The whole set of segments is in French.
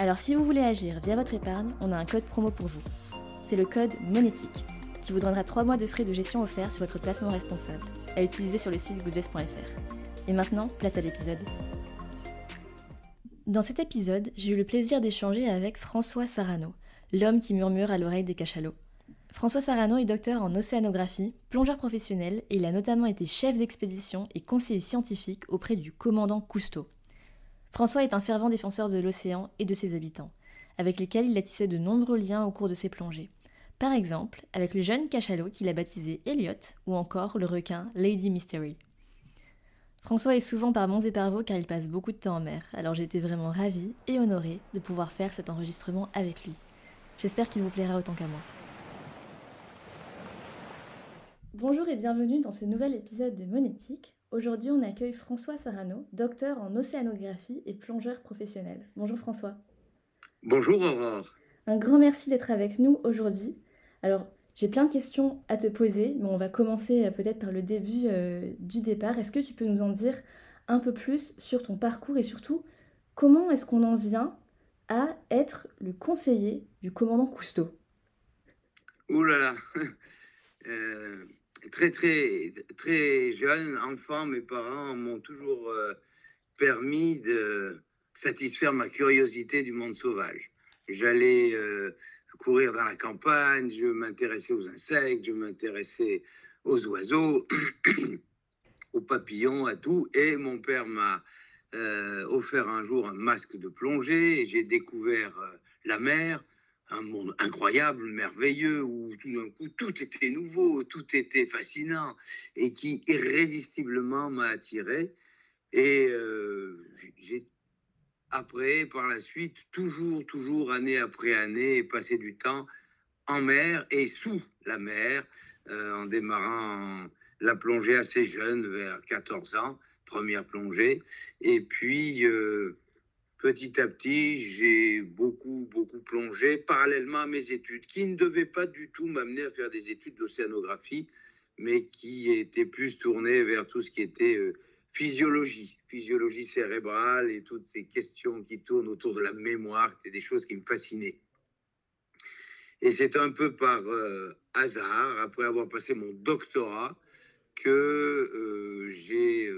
Alors si vous voulez agir via votre épargne, on a un code promo pour vous. C'est le code monétique qui vous donnera 3 mois de frais de gestion offerts sur votre placement responsable à utiliser sur le site goodvest.fr. Et maintenant, place à l'épisode. Dans cet épisode, j'ai eu le plaisir d'échanger avec François Sarano, l'homme qui murmure à l'oreille des cachalots. François Sarano est docteur en océanographie, plongeur professionnel et il a notamment été chef d'expédition et conseiller scientifique auprès du commandant Cousteau. François est un fervent défenseur de l'océan et de ses habitants, avec lesquels il a tissé de nombreux liens au cours de ses plongées. Par exemple, avec le jeune cachalot qu'il a baptisé Elliot, ou encore le requin Lady Mystery. François est souvent par bons et par car il passe beaucoup de temps en mer, alors j'ai été vraiment ravie et honorée de pouvoir faire cet enregistrement avec lui. J'espère qu'il vous plaira autant qu'à moi. Bonjour et bienvenue dans ce nouvel épisode de Monétique. Aujourd'hui, on accueille François Sarano, docteur en océanographie et plongeur professionnel. Bonjour François. Bonjour Aurore. Un grand merci d'être avec nous aujourd'hui. Alors, j'ai plein de questions à te poser, mais on va commencer euh, peut-être par le début euh, du départ. Est-ce que tu peux nous en dire un peu plus sur ton parcours et surtout comment est-ce qu'on en vient à être le conseiller du commandant Cousteau? Ouh là là euh, très très très jeune enfant, mes parents m'ont toujours euh, permis de satisfaire ma curiosité du monde sauvage. J'allais euh, courir dans la campagne, je m'intéressais aux insectes, je m'intéressais aux oiseaux, aux papillons, à tout. Et mon père m'a euh, offert un jour un masque de plongée et j'ai découvert la mer un monde incroyable, merveilleux, où tout d'un coup tout était nouveau, tout était fascinant et qui irrésistiblement m'a attiré. Et euh, j'ai après, par la suite, toujours, toujours, année après année, passé du temps en mer et sous la mer, euh, en démarrant la plongée assez jeune, vers 14 ans, première plongée. Et puis, euh, petit à petit, j'ai beaucoup, beaucoup plongé parallèlement à mes études, qui ne devaient pas du tout m'amener à faire des études d'océanographie, mais qui étaient plus tournées vers tout ce qui était euh, physiologie, physiologie cérébrale et toutes ces questions qui tournent autour de la mémoire, c'était des choses qui me fascinaient. Et c'est un peu par euh, hasard, après avoir passé mon doctorat, que euh, j'ai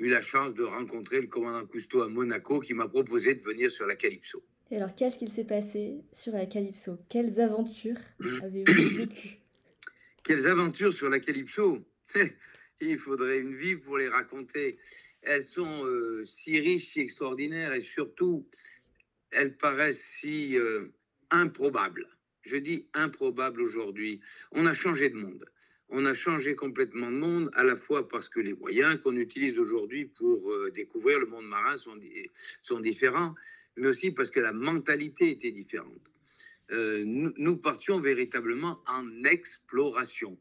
eu la chance de rencontrer le commandant Cousteau à Monaco qui m'a proposé de venir sur la Calypso. Et alors, qu'est-ce qu'il s'est passé sur la Calypso? Quelles aventures avez-vous vécues? Quelles aventures sur la Calypso? Il faudrait une vie pour les raconter. Elles sont euh, si riches, si extraordinaires et surtout, elles paraissent si euh, improbables. Je dis improbables aujourd'hui. On a changé de monde on a changé complètement de monde, à la fois parce que les moyens qu'on utilise aujourd'hui pour euh, découvrir le monde marin sont, sont, différents, mais aussi parce que la mentalité était différente. Euh, nous, partions véritablement en exploration,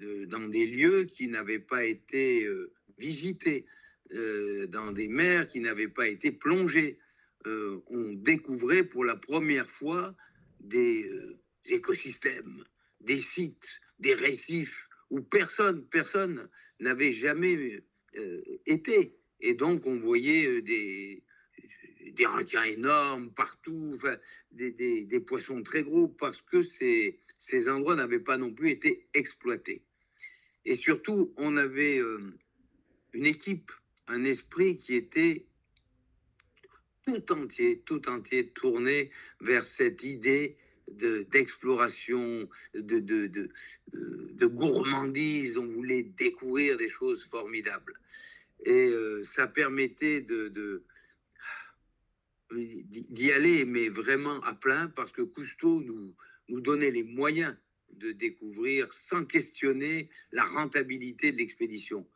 euh, dans des lieux qui n'avaient pas été visités, dans des mers qui n'avaient pas été plongées. on découvrait pour la première fois des écosystèmes, des sites, des récifs où personne, personne n'avait jamais euh, été. Et donc, on voyait euh, des, des requins énormes partout, des, des, poissons très gros, parce que ces, ces endroits n'avaient pas non plus été exploités. Et surtout, on avait euh, une équipe, un esprit qui était tout entier, tout entier tourné vers cette idée d'exploration, de, de, de, de, gourmandise. On voulait découvrir des choses formidables. Et euh, ça permettait de, d'y aller, mais vraiment à plein, parce que Cousteau nous, nous donnait les moyens de découvrir sans questionner la rentabilité de l'expédition.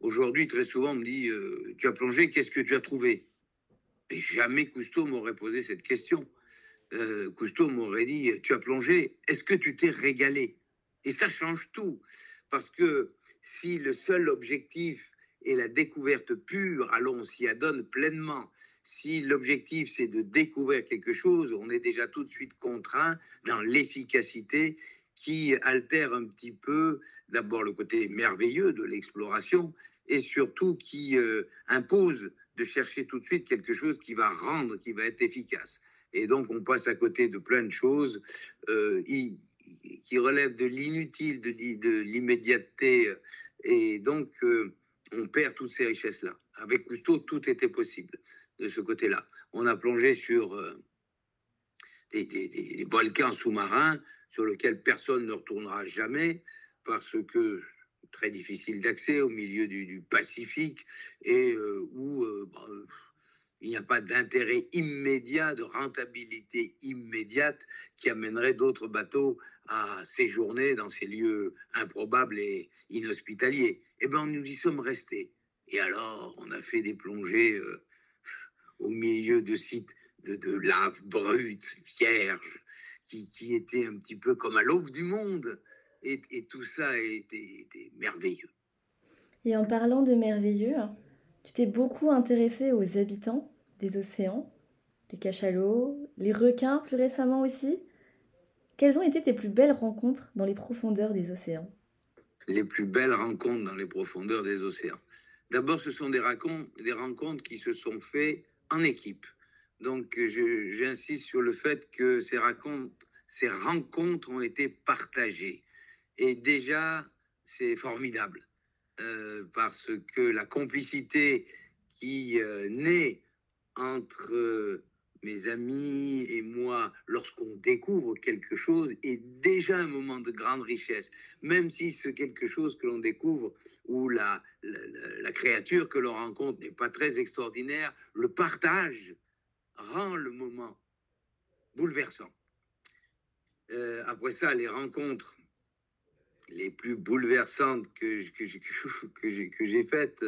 Aujourd'hui, très souvent, on me dit, euh, tu as plongé, qu'est-ce que tu as trouvé? Et jamais Cousteau m'aurait posé cette question. Euh, Cousteau m'aurait dit, tu as plongé, est-ce que tu t'es régalé? Et ça change tout. Parce que si le seul objectif est la découverte pure, alors on s'y adonne pleinement. Si l'objectif c'est de découvrir quelque chose, on est déjà tout de suite contraint dans l'efficacité qui altère un petit peu d'abord le côté merveilleux de l'exploration et surtout qui euh, impose de chercher tout de suite quelque chose qui va rendre, qui va être efficace. Et donc on passe à côté de plein de choses euh, qui relèvent de l'inutile, de, l'immédiateté, et donc euh, on perd toutes ces richesses-là. Avec Cousteau, tout était possible de ce côté-là. On a plongé sur des, des volcans sous-marins sur lequel personne ne retournera jamais parce que très difficile d'accès au milieu du, Pacifique et euh, où euh, bah, il n'y a pas d'intérêt immédiat, de rentabilité immédiate qui amènerait d'autres bateaux à séjourner dans ces lieux improbables et inhospitaliers. Eh bien, nous y sommes restés. Et alors, on a fait des plongées euh, au milieu de sites de, de lave brute, vierge, qui, était un petit peu comme à l'aube du monde. Et, tout ça était, merveilleux. Et en parlant de merveilleux, tu t'es beaucoup intéressé aux habitants des océans, les cachalots, les requins plus récemment aussi. Quelles ont été tes plus belles rencontres dans les profondeurs des océans? Les plus belles rencontres dans les profondeurs des océans. D'abord, ce sont des des rencontres qui se sont faites en équipe. Donc, j'insiste sur le fait que ces ces rencontres ont été partagées. Et déjà, c'est formidable, euh, parce que la complicité qui euh, naît entre euh, mes amis et moi lorsqu'on découvre quelque chose est déjà un moment de grande richesse, même si ce quelque chose que l'on découvre ou la, la créature que l'on rencontre n'est pas très extraordinaire, le partage rend le moment bouleversant. Euh, après ça, les rencontres les plus bouleversantes que, que, j'ai faites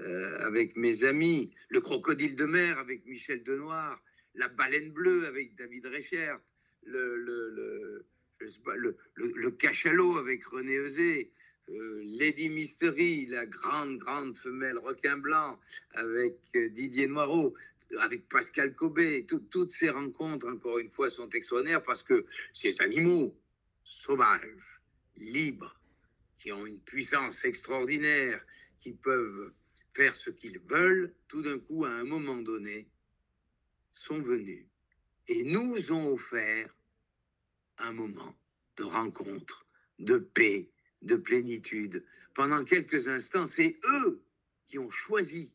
euh, avec mes amis, le crocodile de mer avec Michel Denoir, la baleine bleue avec David Reichert, le, le, le, le, cachalot avec René Eusé, euh, Lady Mystery, la grande, grande femelle requin blanc avec Didier Noireau avec Pascal Cobé, toutes ces rencontres, encore une fois, sont extraordinaires parce que ces animaux sauvages, libres, qui ont une puissance extraordinaire, qui peuvent faire ce qu'ils veulent, tout d'un coup, à un moment donné, sont venus et nous ont offert un moment de rencontre, de paix, de plénitude. Pendant quelques instants, c'est eux qui ont choisi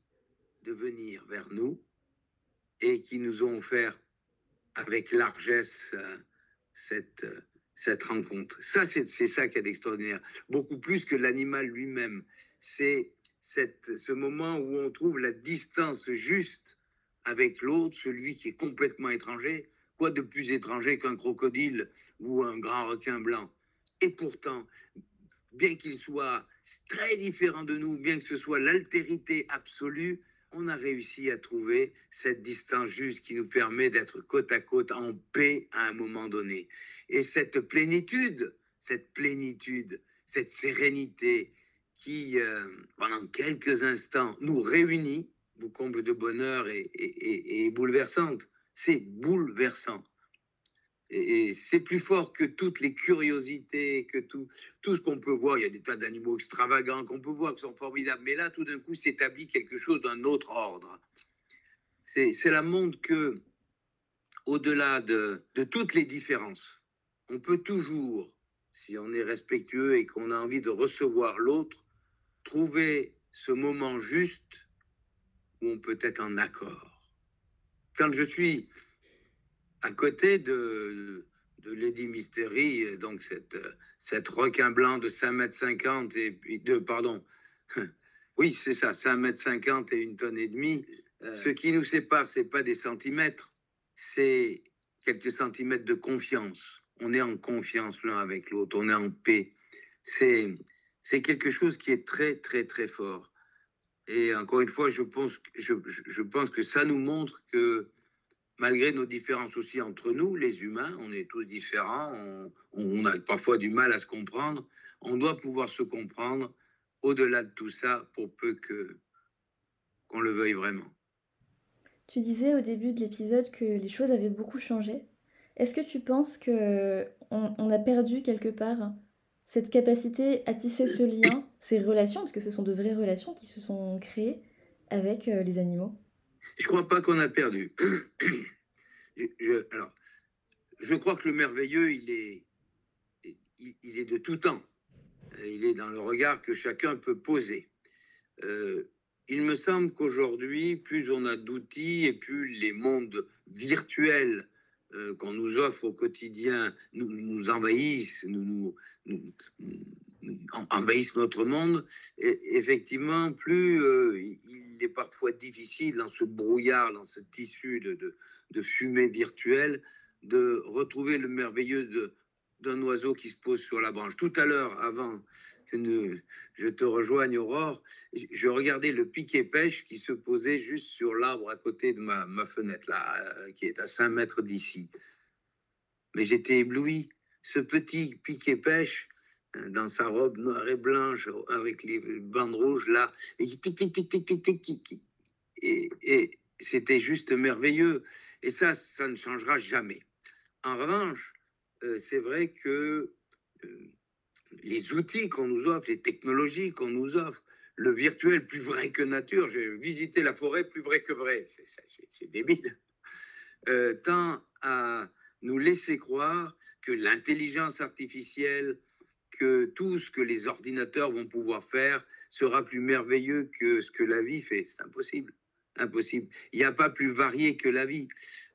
de venir vers nous et qui nous ont offert avec largesse euh, cette, euh, cette rencontre. Ça, c'est ça qui est extraordinaire. Beaucoup plus que l'animal lui-même. C'est ce moment où on trouve la distance juste avec l'autre, celui qui est complètement étranger. Quoi de plus étranger qu'un crocodile ou un grand requin blanc Et pourtant, bien qu'il soit très différent de nous, bien que ce soit l'altérité absolue, on a réussi à trouver cette distance juste qui nous permet d'être côte à côte en paix à un moment donné. Et cette plénitude, cette plénitude, cette sérénité qui, euh, pendant quelques instants, nous réunit, vous comble de bonheur et, et bouleversante. C'est bouleversant. Et, c'est plus fort que toutes les curiosités, que tout, tout ce qu'on peut voir. Il y a des tas d'animaux extravagants qu'on peut voir qui sont formidables. Mais là, tout d'un coup, s'établit quelque chose d'un autre ordre. C'est la montre que, au-delà de, de toutes les différences, on peut toujours, si on est respectueux et qu'on a envie de recevoir l'autre, trouver ce moment juste où on peut être en accord. Quand je suis à côté de, de Lady Mystery, donc cette, cette requin blanc de 5,50 m et de, pardon, oui, c'est ça, 5,50 m et une tonne et demie. Euh. Ce qui nous sépare, c'est pas des centimètres, c'est quelques centimètres de confiance. On est en confiance l'un avec l'autre, on est en paix. C'est, c'est quelque chose qui est très, très, très fort. Et encore une fois, je pense, que ça nous montre que malgré nos différences aussi entre nous, les humains, on est tous différents, on, a parfois du mal à se comprendre, on doit pouvoir se comprendre au-delà de tout ça pour peu que qu'on le veuille vraiment. Tu disais au début de l'épisode que les choses avaient beaucoup changé. Est-ce que tu penses que on, a perdu quelque part cette capacité à tisser ce lien, ces relations, parce que ce sont de vraies relations qui se sont créées avec euh, les animaux Je crois pas qu'on a perdu. je, alors, je crois que le merveilleux, il est, il, est de tout temps. Il est dans le regard que chacun peut poser. Euh, il me semble qu'aujourd'hui, plus on a d'outils et plus les mondes virtuels euh, qu'on nous offre au quotidien nous, envahissent, nous, nous, envahissent notre monde, et effectivement, plus euh, il est parfois difficile dans ce brouillard, dans ce tissu de, de, fumée virtuelle, de retrouver le merveilleux d'un oiseau qui se pose sur la branche. Tout à l'heure, avant je te rejoigne, Aurore, je regardais le piquet pêche qui se posait juste sur l'arbre à côté de ma, ma fenêtre, là, euh, qui est à 5 mètres d'ici. Mais j'étais ébloui. Ce petit piquet pêche, euh, dans sa robe noire et blanche, avec les bandes rouges, là, et, et c'était juste merveilleux. Et ça, ça ne changera jamais. En revanche, euh, c'est vrai que les outils qu'on nous offre, les technologies qu'on nous offre, le virtuel plus vrai que nature, j'ai visité la forêt plus vrai que vrai, c'est débile, euh, tend à nous laisser croire que l'intelligence artificielle, que tout ce que les ordinateurs vont pouvoir faire sera plus merveilleux que ce que la vie fait. C'est impossible. Impossible. Il n'y a pas plus varié que la vie.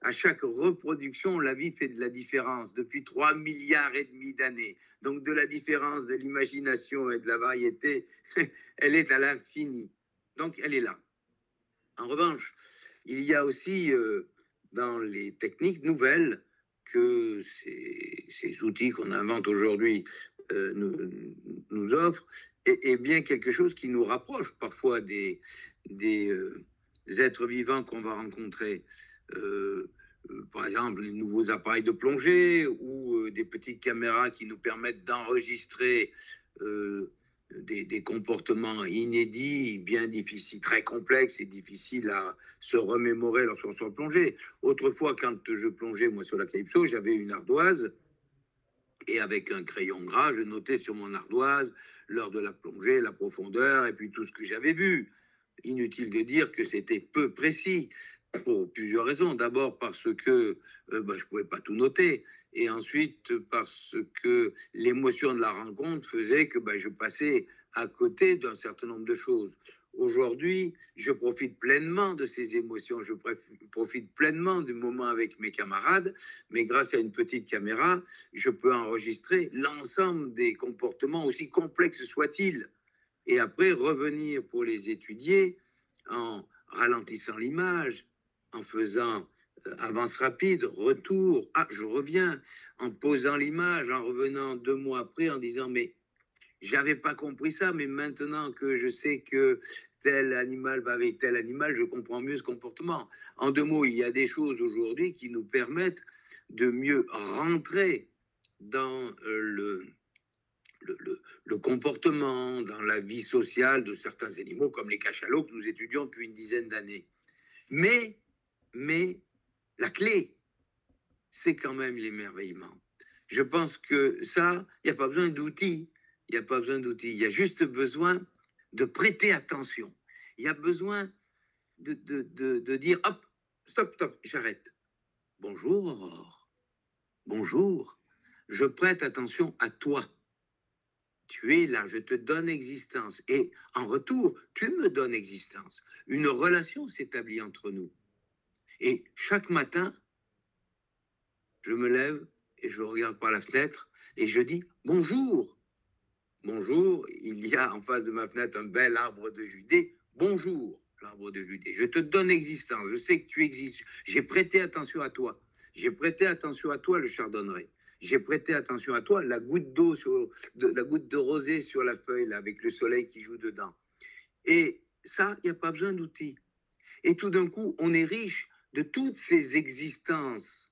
À chaque reproduction, la vie fait de la différence depuis 3 milliards et demi d'années. Donc de la différence, de l'imagination et de la variété, elle est à l'infini. Donc elle est là. En revanche, il y a aussi euh, dans les techniques nouvelles que ces, outils qu'on invente aujourd'hui euh, nous, offrent, et, bien quelque chose qui nous rapproche parfois des, des, euh, êtres vivants qu'on va rencontrer. Euh, par exemple, les nouveaux appareils de plongée ou euh, des petites caméras qui nous permettent d'enregistrer euh, des, comportements inédits, bien difficiles, très complexes et difficiles à se remémorer lorsqu'on soit plongé. Autrefois, quand je plongeais, moi, sur la Calypso, j'avais une ardoise et avec un crayon gras, je notais sur mon ardoise l'heure de la plongée, la profondeur et puis tout ce que j'avais vu. Inutile de dire que c'était peu précis pour plusieurs raisons. D'abord parce que euh, bah, je ne pouvais pas tout noter. Et ensuite parce que l'émotion de la rencontre faisait que bah, je passais à côté d'un certain nombre de choses. Aujourd'hui, je profite pleinement de ces émotions, je profite pleinement du moment avec mes camarades, mais grâce à une petite caméra, je peux enregistrer l'ensemble des comportements, aussi complexes soient-ils, et après revenir pour les étudier en ralentissant l'image, en faisant euh, avance rapide, retour, ah, je reviens, en posant l'image, en revenant deux mois après, en disant, mais j'avais pas compris ça, mais maintenant que je sais que tel animal va avec tel animal, je comprends mieux ce comportement. En deux mots, il y a des choses aujourd'hui qui nous permettent de mieux rentrer dans euh, le, le, le, comportement, dans la vie sociale de certains animaux, comme les cachalots que nous étudions depuis une dizaine d'années. Mais mais la clé, c'est quand même l'émerveillement. Je pense que ça, il n'y a pas besoin d'outils. Il n'y a pas besoin d'outils. Il y a juste besoin de prêter attention. Il y a besoin de, de, dire, hop, stop, stop, j'arrête. Bonjour, Aurore. Bonjour. Je prête attention à toi. Tu es là, je te donne existence. Et en retour, tu me donnes existence. Une relation s'établit entre nous. Et chaque matin, je me lève et je regarde par la fenêtre et je dis bonjour. Bonjour, il y a en face de ma fenêtre un bel arbre de Judée. Bonjour, l'arbre de Judée. Je te donne existence, je sais que tu existes. J'ai prêté attention à toi. J'ai prêté attention à toi, le chardonneret. J'ai prêté attention à toi, la goutte d'eau, de, la goutte de rosée sur la feuille, avec le soleil qui joue dedans. Et ça, il n'y a pas besoin d'outils. Et tout d'un coup, on est riche de toutes ces existences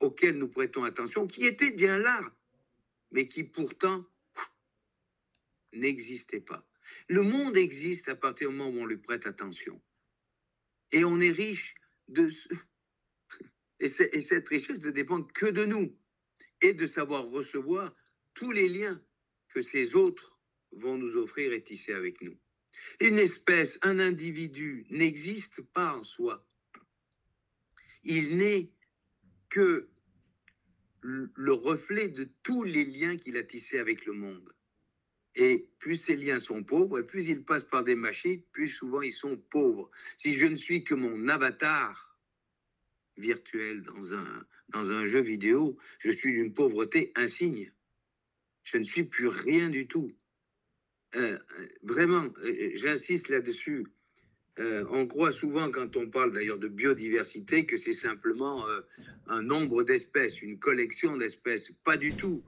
auxquelles nous prêtons attention, qui étaient bien là, mais qui pourtant n'existaient pas. Le monde existe à partir du moment où on lui prête attention. Et on est riche de... Et, et cette richesse ne dépend que de nous et de savoir recevoir tous les liens que ces autres vont nous offrir et tisser avec nous. Une espèce, un individu n'existe pas en soi. Il n'est que le reflet de tous les liens qu'il a tissés avec le monde. Et plus ces liens sont pauvres, et plus ils passent par des machines, plus souvent ils sont pauvres. Si je ne suis que mon avatar virtuel dans un, dans un jeu vidéo, je suis d'une pauvreté insigne. Je ne suis plus rien du tout. Euh, vraiment, euh, j'insiste là-dessus. Euh, on croit souvent, quand on parle d'ailleurs de biodiversité, que c'est simplement un nombre d'espèces, une collection d'espèces. Pas du tout.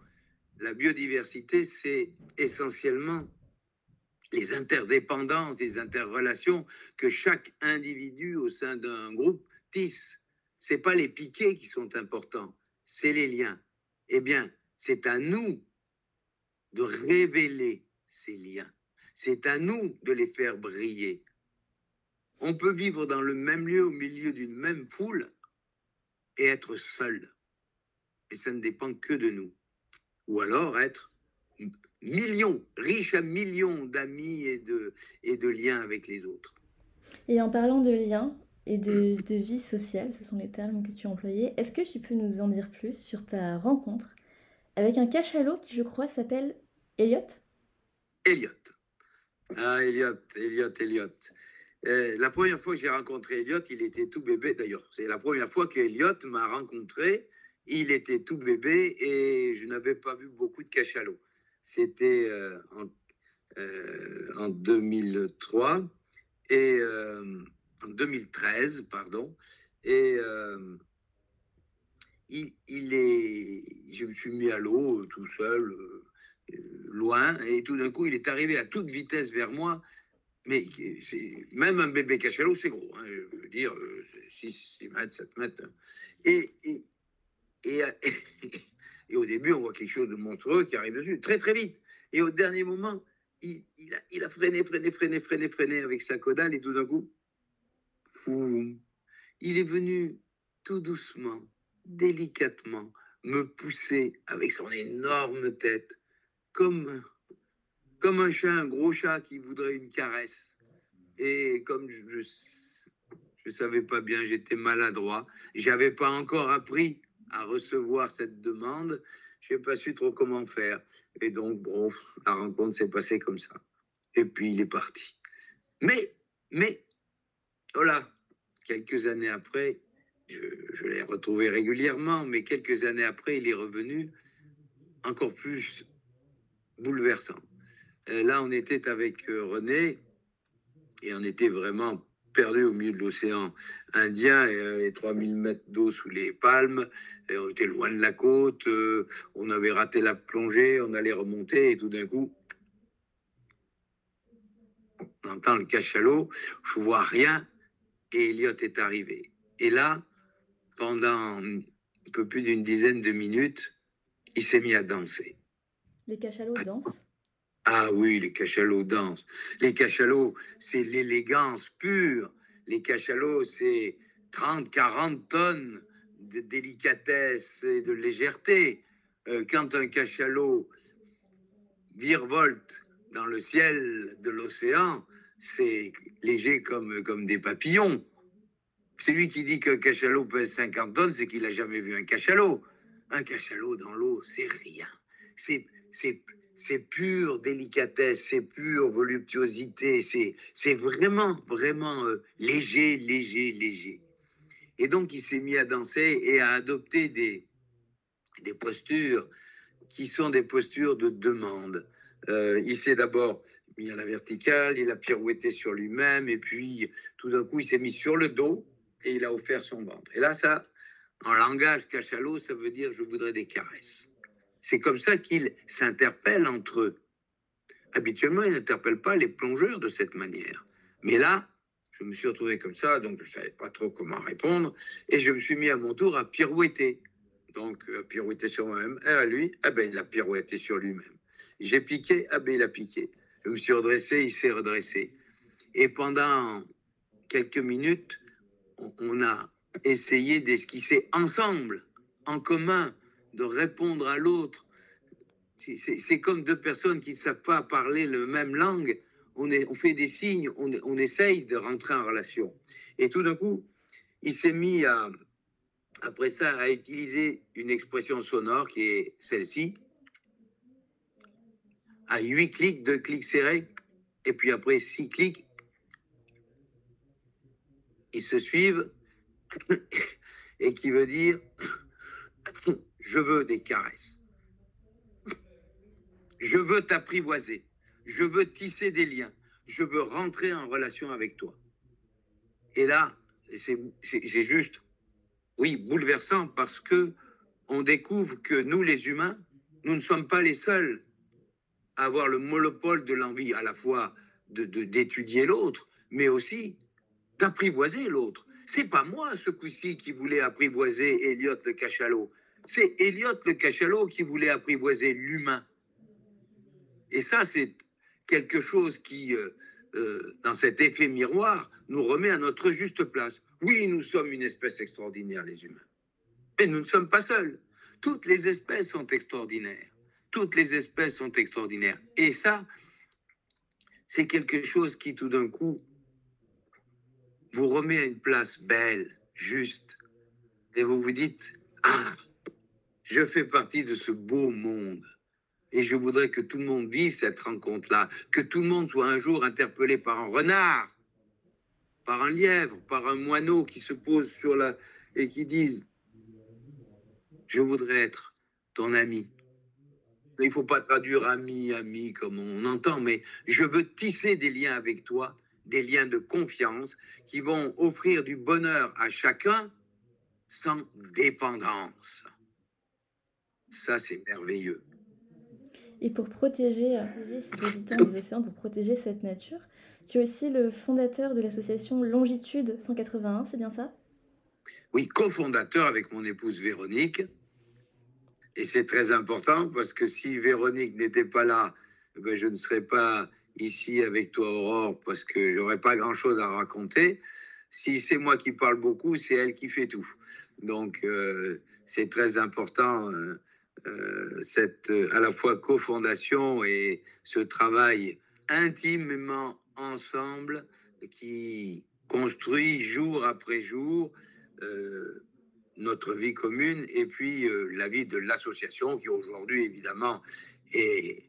La biodiversité, c'est essentiellement les interdépendances, les interrelations que chaque individu au sein d'un groupe tisse. C'est pas les piquets qui sont importants, c'est les liens. Eh bien, c'est à nous de révéler ces liens. C'est à nous de les faire briller. On peut vivre dans le même lieu, au milieu d'une même foule, et être seul. Et ça ne dépend que de nous. Ou alors être millions, riches à millions d'amis et de, et de liens avec les autres. Et en parlant de liens et de, de vie sociale, ce sont les termes que tu as employés, est-ce que tu peux nous en dire plus sur ta rencontre avec un cachalot qui, je crois, s'appelle Elliot Elliot. Ah, Elliot, Elliot, Elliot. Euh, la première fois que j'ai rencontré Elliot, il était tout bébé. D'ailleurs, c'est la première fois qu'Elliot m'a rencontré. Il était tout bébé et je n'avais pas vu beaucoup de cachalots. C'était euh, en, 2003 euh, et en 2013, pardon. Et il, est, je me suis mis à l'eau tout seul loin, et tout d'un coup, il est arrivé à toute vitesse vers moi. Mais même un bébé cachalot, c'est gros. Hein, je veux dire, 6, 6 mètres, 7 mètres. Et, et, et, et, au début, on voit quelque chose de monstrueux qui arrive dessus, très très vite. Et au dernier moment, il, il a, freiné, freiné, freiné, freiné, freiné avec sa caudale, et tout d'un coup, il est venu tout doucement, délicatement, me pousser avec son énorme tête comme, comme un chat, un gros chat qui voudrait une caresse. Et comme je ne savais pas bien, j'étais maladroit, j'avais pas encore appris à recevoir cette demande, je n'ai pas su trop comment faire. Et donc, bon, la rencontre s'est passée comme ça. Et puis, il est parti. Mais, mais, voilà, quelques années après, je l'ai retrouvé régulièrement, mais quelques années après, il est revenu encore plus bouleversant. Euh, là, on était avec euh, René et on était vraiment perdu au milieu de l'océan Indien et euh, les 3000 mètres d'eau sous les palmes. Et on était loin de la côte, on avait raté la plongée, on allait remonter et tout d'un coup, on entend le cachalot, je vois rien et Elliot est arrivé. Et là, pendant un peu plus d'une dizaine de minutes, il s'est mis à danser. Les cachalots dansent Ah oui, les cachalots dansent. Les cachalots, c'est l'élégance pure. Les cachalots, c'est 30, 40 tonnes de délicatesse et de légèreté. Euh, quand un cachalot virevolte dans le ciel de l'océan, c'est léger comme, comme des papillons. Celui qui dit qu'un cachalot pèse 50 tonnes, c'est qu'il n'a jamais vu un cachalot. Un cachalot dans l'eau, c'est rien. C'est c'est pure délicatesse, c'est pure voluptuosité, c'est vraiment, vraiment euh, léger, léger, léger. Et donc, il s'est mis à danser et à adopter des, des postures qui sont des postures de demande. Euh, il s'est d'abord mis à la verticale, il a pirouetté sur lui-même, et puis tout d'un coup, il s'est mis sur le dos et il a offert son ventre. Et là, ça, en langage cachalot, ça veut dire je voudrais des caresses. C'est comme ça qu'ils s'interpellent entre eux. Habituellement, ils n'interpellent pas les plongeurs de cette manière. Mais là, je me suis retrouvé comme ça, donc je ne savais pas trop comment répondre, et je me suis mis à mon tour à pirouetter. Donc, à pirouetter sur moi-même, et à lui, eh ben, il a pirouetté sur lui-même. J'ai piqué, ah ben, il a piqué. Je me suis redressé, il s'est redressé. Et pendant quelques minutes, on a essayé d'esquisser ensemble, en commun, de répondre à l'autre. C'est comme deux personnes qui ne savent pas parler la même langue. On, fait des signes, on, on essaye de rentrer en relation. Et tout d'un coup, il s'est mis à, après ça, à utiliser une expression sonore qui est celle-ci. À huit clics, deux clics serrés, et puis après six clics, ils se suivent, et qui veut dire je veux des caresses. Je veux t'apprivoiser. Je veux tisser des liens. Je veux rentrer en relation avec toi. Et là, c'est juste, oui, bouleversant parce que on découvre que nous, les humains, nous ne sommes pas les seuls à avoir le monopole de l'envie à la fois d'étudier de, l'autre, mais aussi d'apprivoiser l'autre. C'est pas moi ce coup-ci qui voulais apprivoiser Elliot le cachalot. C'est Elliot le cachalot qui voulait apprivoiser l'humain. Et ça, c'est quelque chose qui, euh, euh, dans cet effet miroir, nous remet à notre juste place. Oui, nous sommes une espèce extraordinaire, les humains. Mais nous ne sommes pas seuls. Toutes les espèces sont extraordinaires. Toutes les espèces sont extraordinaires. Et ça, c'est quelque chose qui, tout d'un coup, vous remet à une place belle, juste. Et vous vous dites, ah, je fais partie de ce beau monde. Et je voudrais que tout le monde vive cette rencontre-là, que tout le monde soit un jour interpellé par un renard, par un lièvre, par un moineau qui se pose sur la... et qui disent, je voudrais être ton ami. Il ne faut pas traduire ami, ami comme on entend, mais je veux tisser des liens avec toi, des liens de confiance qui vont offrir du bonheur à chacun sans dépendance. Ça, c'est merveilleux. Et pour protéger, protéger ces habitants des océans, pour protéger cette nature, tu es aussi le fondateur de l'association Longitude 181, c'est bien ça? Oui, cofondateur avec mon épouse Véronique. Et c'est très important parce que si Véronique n'était pas là, eh ben je ne serais pas ici avec toi, Aurore, parce que j'aurais pas grand-chose à raconter. Si c'est moi qui parle beaucoup, c'est elle qui fait tout. Donc, euh, c'est très important. Euh, euh, cette à la fois cofondation et ce travail intimement ensemble qui construit jour après jour euh, notre vie commune et puis euh, la vie de l'association qui aujourd'hui évidemment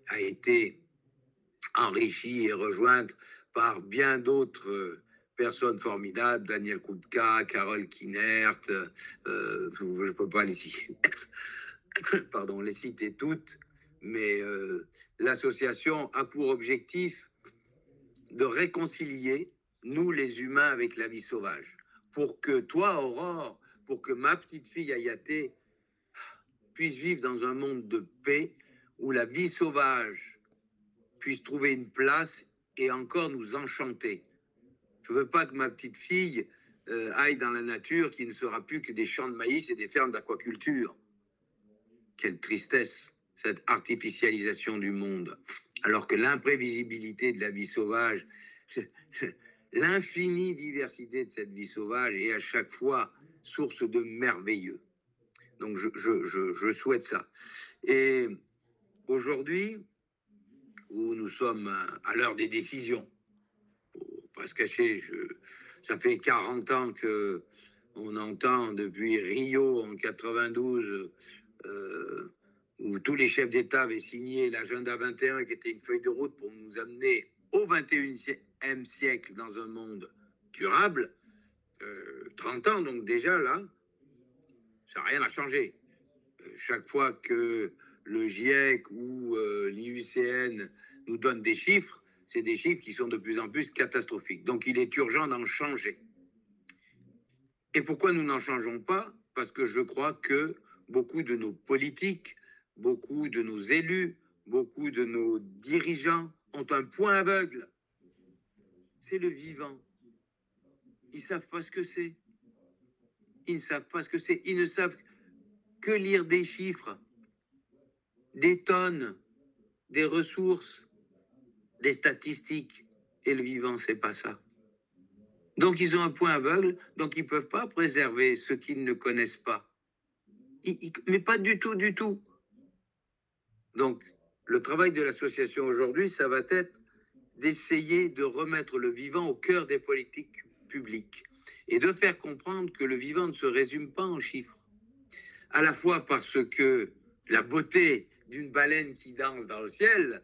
a été enrichie et rejointe par bien d'autres personnes formidables, Daniel Koupka, Carole Kinert, je ne peux pas les pardon, les citer toutes, mais euh, l'association a pour objectif de réconcilier nous les humains avec la vie sauvage, pour que toi, Aurore, pour que ma petite fille Ayaté puisse vivre dans un monde de paix où la vie sauvage puisse trouver une place et encore nous enchanter. Je veux pas que ma petite fille euh, aille dans la nature qui ne sera plus que des champs de maïs et des fermes d'aquaculture. Quelle tristesse, cette artificialisation du monde. Alors que l'imprévisibilité de la vie sauvage, l'infinie diversité de cette vie sauvage est à chaque fois source de merveilleux. Donc je, souhaite ça. Et aujourd'hui, où nous sommes à l'heure des décisions, pour pas se cacher, ça fait 40 ans que on entend depuis Rio en 92 euh, où tous les chefs d'État avaient signé l'agenda 21, qui était une feuille de route pour nous amener au 21e siècle dans un monde durable, 30 euh, ans donc déjà là, ça n'a rien à changer. Euh, chaque fois que le GIEC ou l'IUCN nous donne des chiffres, c'est des chiffres qui sont de plus en plus catastrophiques. Donc il est urgent d'en changer. Et pourquoi nous n'en changeons pas? Parce que je crois que beaucoup de nos politiques, beaucoup de nos élus, beaucoup de nos dirigeants ont un point aveugle. c'est le vivant. Ils ne savent pas ce que c'est. Ils ne savent pas ce que c'est. Ils ne savent que lire des chiffres, des tonnes, des ressources, des statistiques. Et le vivant, c'est pas ça. Donc ils ont un point aveugle, donc ils ne peuvent pas préserver ce qu'ils ne connaissent pas. Mais pas du tout, du tout. Donc le travail de l'association aujourd'hui, ça va être d'essayer de remettre le vivant au cœur des politiques publiques et de faire comprendre que le vivant ne se résume pas en chiffres. À la fois parce que la beauté d'une baleine qui danse dans le ciel,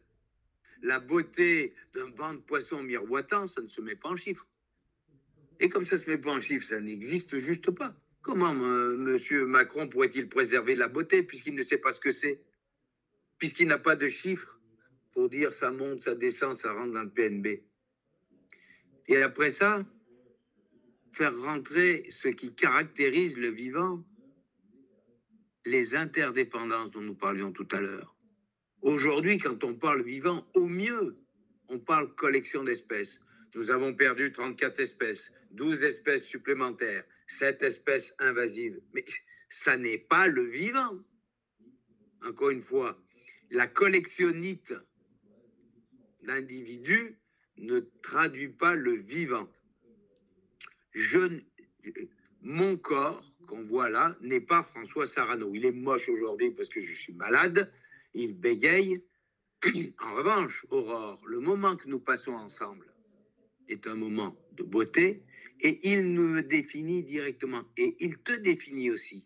la beauté d'un banc de poissons miroitant, ça ne se met pas en chiffres. Et comme ça ne se met pas en chiffres, ça n'existe juste pas. Comment euh, M. Macron pourrait-il préserver la beauté puisqu'il ne sait pas ce que c'est? Puisqu'il n'a pas de chiffres pour dire ça monte, ça descend, ça rentre dans le PNB. Et après ça, faire rentrer ce qui caractérise le vivant, les interdépendances dont nous parlions tout à l'heure. Aujourd'hui, quand on parle vivant, au mieux, on parle collection d'espèces. Nous avons perdu 34 espèces, 12 espèces supplémentaires, 7 espèces invasives. Mais ça n'est pas le vivant. Encore une fois, la collectionnite d'individus ne traduit pas le vivant. Je, mon corps qu'on voit là n'est pas François Sarano. Il est moche aujourd'hui parce que je suis malade, il bégaye. En revanche, Aurore, le moment que nous passons ensemble est un moment de beauté et il nous définit directement et il te définit aussi.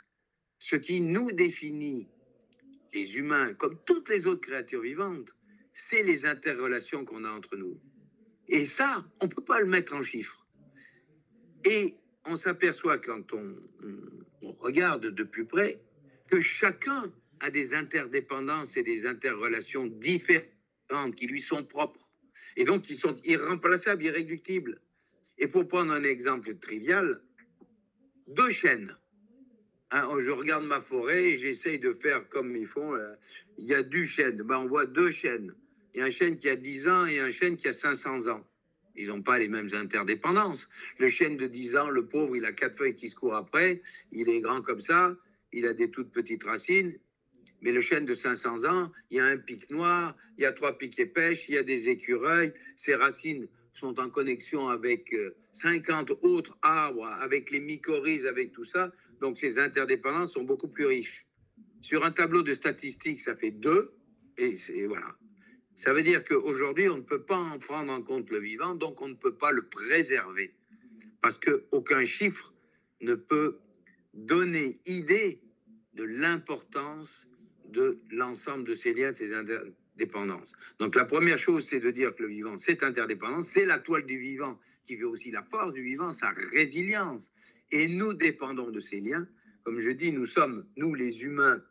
Ce qui nous définit, les humains, comme toutes les autres créatures vivantes, c'est les interrelations qu'on a entre nous. Et ça, on ne peut pas le mettre en chiffres. Et on s'aperçoit quand on, regarde de plus près que chacun a des interdépendances et des interrelations différentes qui lui sont propres. Et donc qui sont irremplaçables, irréductibles. Et pour prendre un exemple trivial, deux chaînes. Hein, je regarde ma forêt et j'essaye de faire comme ils font. Il y a du chêne. Ben, on voit deux chênes. Il y a un chêne qui a 10 ans et un chêne qui a 500 ans. Ils n'ont pas les mêmes interdépendances. Le chêne de 10 ans, le pauvre, il a quatre feuilles qui se courent après. Il est grand comme ça. Il a des toutes petites racines. Mais le chêne de 500 ans, il y a un pic noir, il y a trois pics pêches, il y a des écureuils. Ses racines sont en connexion avec 50 euh, autres arbres, avec les mycorhizes, avec tout ça. Donc ces interdépendances sont beaucoup plus riches. Sur un tableau de statistiques, ça fait deux. Et voilà. Ça veut dire qu'aujourd'hui, on ne peut pas en prendre en compte le vivant, donc on ne peut pas le préserver. Parce qu'aucun chiffre ne peut donner idée de l'importance de l'ensemble de ces liens, de ces interdépendances. Donc la première chose, c'est de dire que le vivant, c'est interdépendant, c'est la toile du vivant qui veut aussi la force du vivant, sa résilience. Et nous dépendons de ces liens. Comme je dis, nous sommes, nous les humains,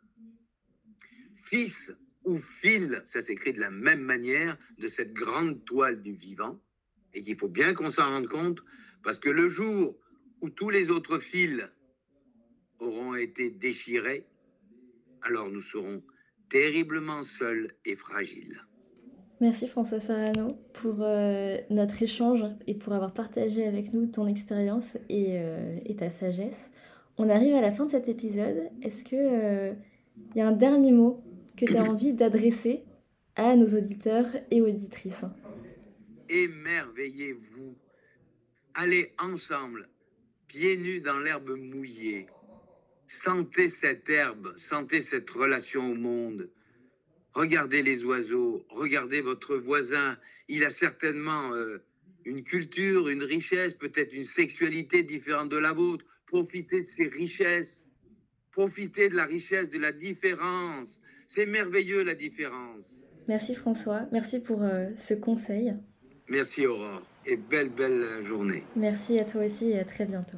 fils ou fil, ça s'écrit de la même manière, de cette grande toile du vivant, et qu'il faut bien qu'on s'en rende compte, parce que le jour où tous les autres fils auront été déchirés, alors nous serons terriblement seuls et fragiles. Merci François Sarano pour euh, notre échange et pour avoir partagé avec nous ton expérience et, euh, et, ta sagesse. On arrive à la fin de cet épisode. Est-ce qu'il euh, y a un dernier mot que tu as envie d'adresser à nos auditeurs et auditrices? Émerveillez-vous. Allez ensemble, pieds nus dans l'herbe mouillée. Sentez cette herbe, sentez cette relation au monde. Regardez les oiseaux, regardez votre voisin. Il a certainement euh, une culture, une richesse, peut-être une sexualité différente de la vôtre. Profitez de ces richesses. Profitez de la richesse, de la différence. C'est merveilleux la différence. Merci François, merci pour euh, ce conseil. Merci Aurore et belle belle journée. Merci à toi aussi et à très bientôt.